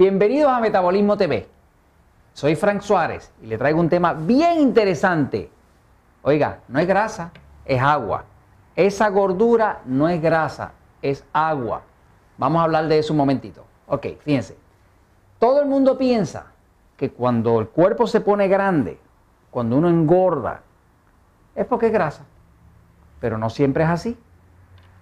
Bienvenidos a Metabolismo TV. Soy Frank Suárez y le traigo un tema bien interesante. Oiga, no es grasa, es agua. Esa gordura no es grasa, es agua. Vamos a hablar de eso un momentito. Ok, fíjense. Todo el mundo piensa que cuando el cuerpo se pone grande, cuando uno engorda, es porque es grasa. Pero no siempre es así.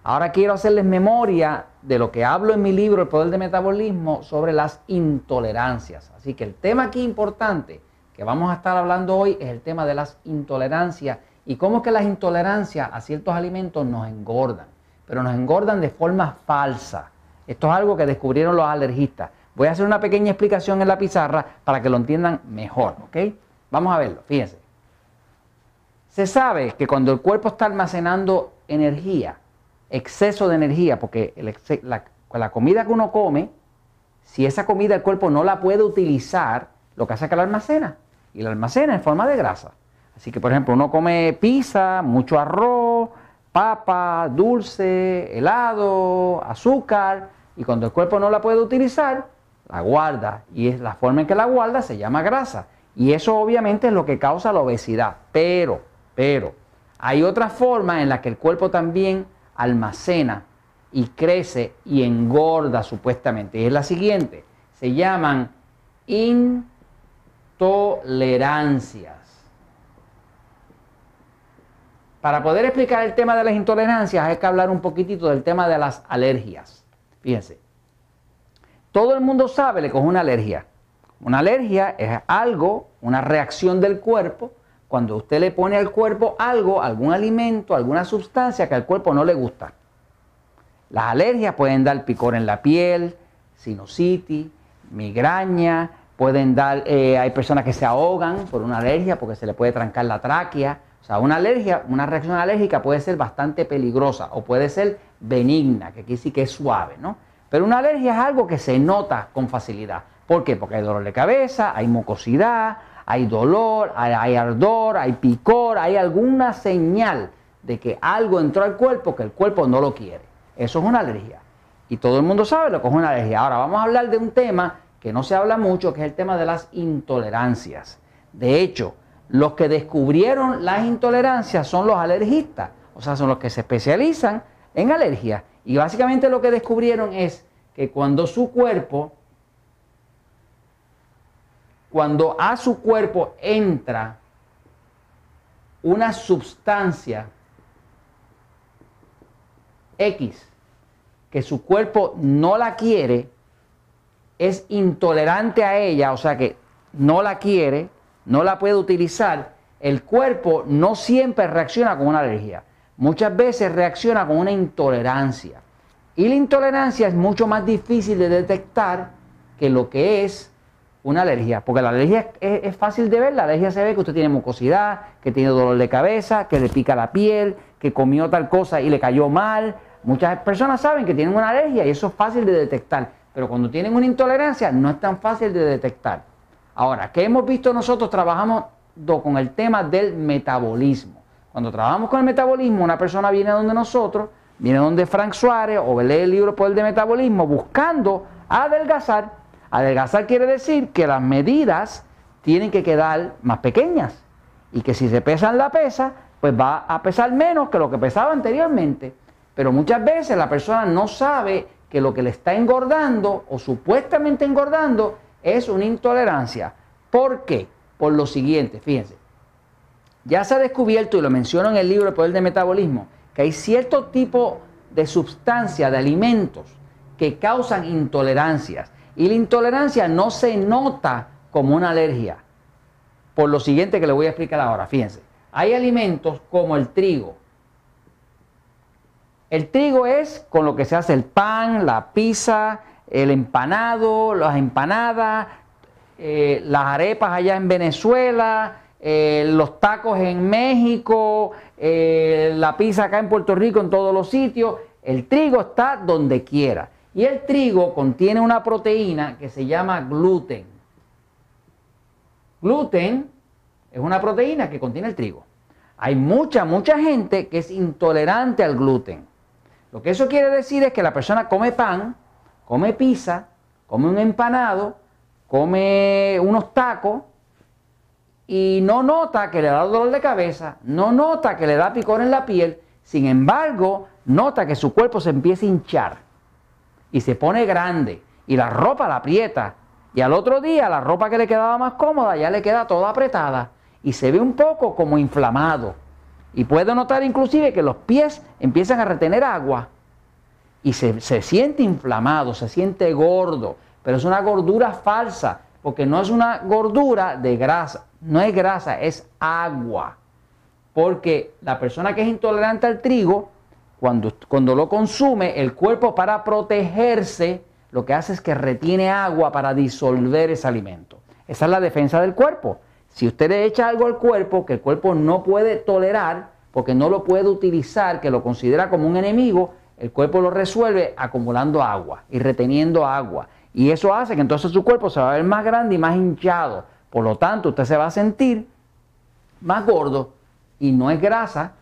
Ahora quiero hacerles memoria de lo que hablo en mi libro El Poder del Metabolismo sobre las intolerancias. Así que el tema aquí importante que vamos a estar hablando hoy es el tema de las intolerancias y cómo es que las intolerancias a ciertos alimentos nos engordan, pero nos engordan de forma falsa. Esto es algo que descubrieron los alergistas. Voy a hacer una pequeña explicación en la pizarra para que lo entiendan mejor, ¿ok? Vamos a verlo, fíjense. Se sabe que cuando el cuerpo está almacenando energía, exceso de energía, porque la, comida que uno come, si esa comida el cuerpo no la puede utilizar, lo que hace es que la almacena. Y la almacena en forma de grasa. Así que, por ejemplo, uno come pizza, mucho arroz, papa, dulce, helado, azúcar, y cuando el cuerpo no la puede utilizar, la guarda. Y es la forma en que la guarda se llama grasa. Y eso obviamente es lo que causa la obesidad. Pero, pero, hay otra forma en la que el cuerpo también almacena y crece y engorda supuestamente. Y es la siguiente, se llaman intolerancias. Para poder explicar el tema de las intolerancias hay que hablar un poquitito del tema de las alergias. Fíjense, todo el mundo sabe le coge una alergia. Una alergia es algo, una reacción del cuerpo cuando usted le pone al cuerpo algo, algún alimento, alguna sustancia que al cuerpo no le gusta. Las alergias pueden dar picor en la piel, sinusitis, migraña, pueden dar, eh, hay personas que se ahogan por una alergia porque se le puede trancar la tráquea. O sea, una alergia, una reacción alérgica puede ser bastante peligrosa o puede ser benigna, que aquí sí que es suave, ¿no? Pero una alergia es algo que se nota con facilidad. ¿Por qué? Porque hay dolor de cabeza, hay mucosidad, hay dolor, hay, ardor, hay picor, hay alguna señal de que algo entró al cuerpo que el cuerpo no lo quiere. Eso es una alergia. Y todo el mundo sabe lo que es una alergia. Ahora vamos a hablar de un tema que no se habla mucho, que es el tema de las intolerancias. De hecho, los que descubrieron las intolerancias son los alergistas, o sea, son los que se especializan en alergias. Y básicamente lo que descubrieron es que cuando su cuerpo cuando a su cuerpo entra una sustancia X que su cuerpo no la quiere, es intolerante a ella, o sea que no la quiere, no la puede utilizar, el cuerpo no siempre reacciona con una alergia. Muchas veces reacciona con una intolerancia. Y la intolerancia es mucho más difícil de detectar que lo que es una alergia, porque la alergia es, fácil de ver, la alergia se ve que usted tiene mucosidad, que tiene dolor de cabeza, que le pica la piel, que comió tal cosa y le cayó mal. Muchas personas saben que tienen una alergia y eso es fácil de detectar, pero cuando tienen una intolerancia no es tan fácil de detectar. Ahora, ¿qué hemos visto nosotros? Trabajamos con el tema del metabolismo. Cuando trabajamos con el metabolismo, una persona viene donde nosotros, viene donde Frank Suárez o lee el libro Poder de Metabolismo buscando adelgazar Adelgazar quiere decir que las medidas tienen que quedar más pequeñas y que si se pesan la pesa, pues va a pesar menos que lo que pesaba anteriormente. Pero muchas veces la persona no sabe que lo que le está engordando o supuestamente engordando es una intolerancia. ¿Por qué? Por lo siguiente, fíjense. Ya se ha descubierto, y lo menciono en el libro El Poder del Metabolismo, que hay cierto tipo de sustancia, de alimentos, que causan intolerancias. Y la intolerancia no se nota como una alergia. Por lo siguiente que le voy a explicar ahora, fíjense. Hay alimentos como el trigo. El trigo es con lo que se hace el pan, la pizza, el empanado, las empanadas, eh, las arepas allá en Venezuela, eh, los tacos en México, eh, la pizza acá en Puerto Rico, en todos los sitios. El trigo está donde quiera. Y el trigo contiene una proteína que se llama gluten. Gluten es una proteína que contiene el trigo. Hay mucha, mucha gente que es intolerante al gluten. Lo que eso quiere decir es que la persona come pan, come pizza, come un empanado, come unos tacos y no nota que le da dolor de cabeza, no nota que le da picor en la piel, sin embargo, nota que su cuerpo se empieza a hinchar y se pone grande y la ropa la aprieta y al otro día la ropa que le quedaba más cómoda ya le queda toda apretada y se ve un poco como inflamado. Y puede notar inclusive que los pies empiezan a retener agua y se, se siente inflamado, se siente gordo, pero es una gordura falsa, porque no es una gordura de grasa, no es grasa, es agua. Porque la persona que es intolerante al trigo, cuando, cuando lo consume, el cuerpo para protegerse, lo que hace es que retiene agua para disolver ese alimento. Esa es la defensa del cuerpo. Si usted le echa algo al cuerpo que el cuerpo no puede tolerar, porque no lo puede utilizar, que lo considera como un enemigo, el cuerpo lo resuelve acumulando agua y reteniendo agua. Y eso hace que entonces su cuerpo se va a ver más grande y más hinchado. Por lo tanto, usted se va a sentir más gordo y no es grasa,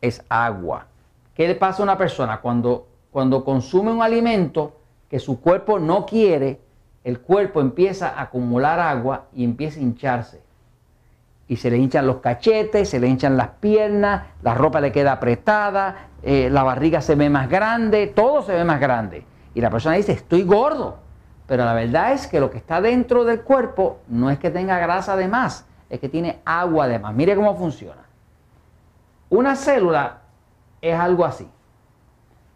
es agua. ¿Qué le pasa a una persona cuando, cuando consume un alimento que su cuerpo no quiere? El cuerpo empieza a acumular agua y empieza a hincharse. Y se le hinchan los cachetes, se le hinchan las piernas, la ropa le queda apretada, eh, la barriga se ve más grande, todo se ve más grande. Y la persona dice, estoy gordo. Pero la verdad es que lo que está dentro del cuerpo no es que tenga grasa de más, es que tiene agua de más. Mire cómo funciona. Una célula es algo así.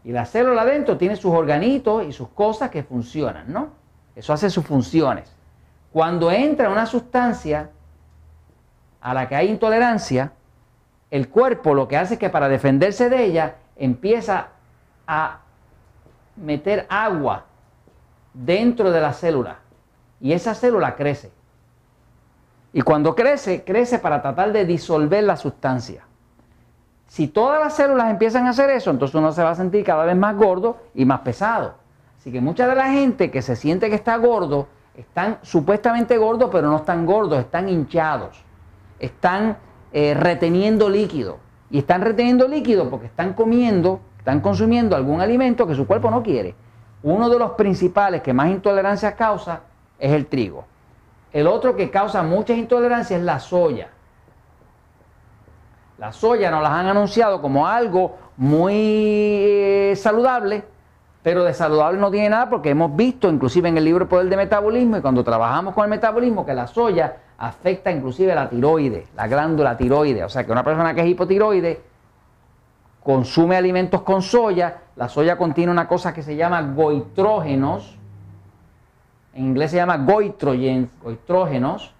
Y la célula adentro tiene sus organitos y sus cosas que funcionan, ¿no? Eso hace sus funciones. Cuando entra una sustancia a la que hay intolerancia, el cuerpo lo que hace es que para defenderse de ella empieza a meter agua dentro de la célula y esa célula crece. Y cuando crece, crece para tratar de disolver la sustancia. Si todas las células empiezan a hacer eso, entonces uno se va a sentir cada vez más gordo y más pesado. Así que mucha de la gente que se siente que está gordo, están supuestamente gordos, pero no están gordos, están hinchados. Están eh, reteniendo líquido. Y están reteniendo líquido porque están comiendo, están consumiendo algún alimento que su cuerpo no quiere. Uno de los principales que más intolerancia causa es el trigo. El otro que causa muchas intolerancias es la soya. La soya nos las han anunciado como algo muy eh, saludable, pero de saludable no tiene nada porque hemos visto inclusive en el libro Poder de Metabolismo y cuando trabajamos con el metabolismo que la soya afecta inclusive la tiroides, la glándula tiroides. O sea que una persona que es hipotiroide consume alimentos con soya, la soya contiene una cosa que se llama goitrógenos, en inglés se llama goitrogens, goitrógenos,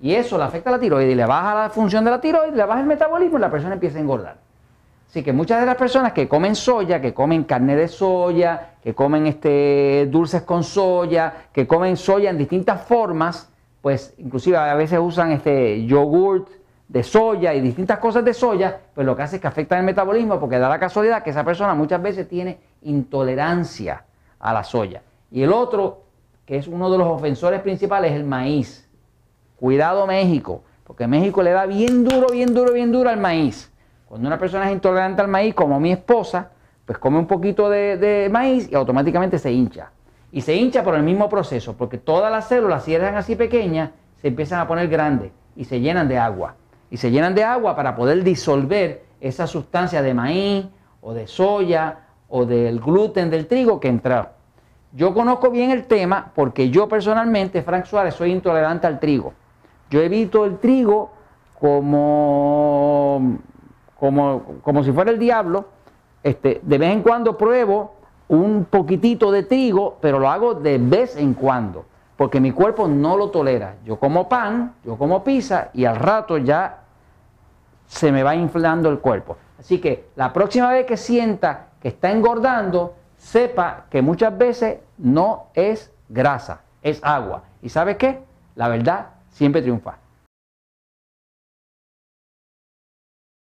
y eso le afecta a la tiroides y le baja la función de la tiroides, le baja el metabolismo y la persona empieza a engordar. Así que muchas de las personas que comen soya, que comen carne de soya, que comen este, dulces con soya, que comen soya en distintas formas, pues inclusive a veces usan este yogurt de soya y distintas cosas de soya, pues lo que hace es que afecta el metabolismo porque da la casualidad que esa persona muchas veces tiene intolerancia a la soya. Y el otro, que es uno de los ofensores principales, es el maíz. Cuidado México, porque México le da bien duro, bien duro, bien duro al maíz. Cuando una persona es intolerante al maíz, como mi esposa, pues come un poquito de, maíz y automáticamente se hincha. Y se hincha por el mismo proceso, porque todas las células, si eran así pequeñas, se empiezan a poner grandes y se llenan de agua y se llenan de agua para poder disolver esa sustancia de maíz o de soya o del gluten del trigo que entra. Yo conozco bien el tema porque yo personalmente, Frank Suárez, soy intolerante al trigo. Yo evito el trigo como, como, como si fuera el diablo. Este, de vez en cuando pruebo un poquitito de trigo, pero lo hago de vez en cuando porque mi cuerpo no lo tolera. Yo como pan, yo como pizza y al rato ya se me va inflando el cuerpo. Así que la próxima vez que sienta que está engordando, sepa que muchas veces no es grasa, es agua. ¿Y sabe qué? La verdad siempre triunfa.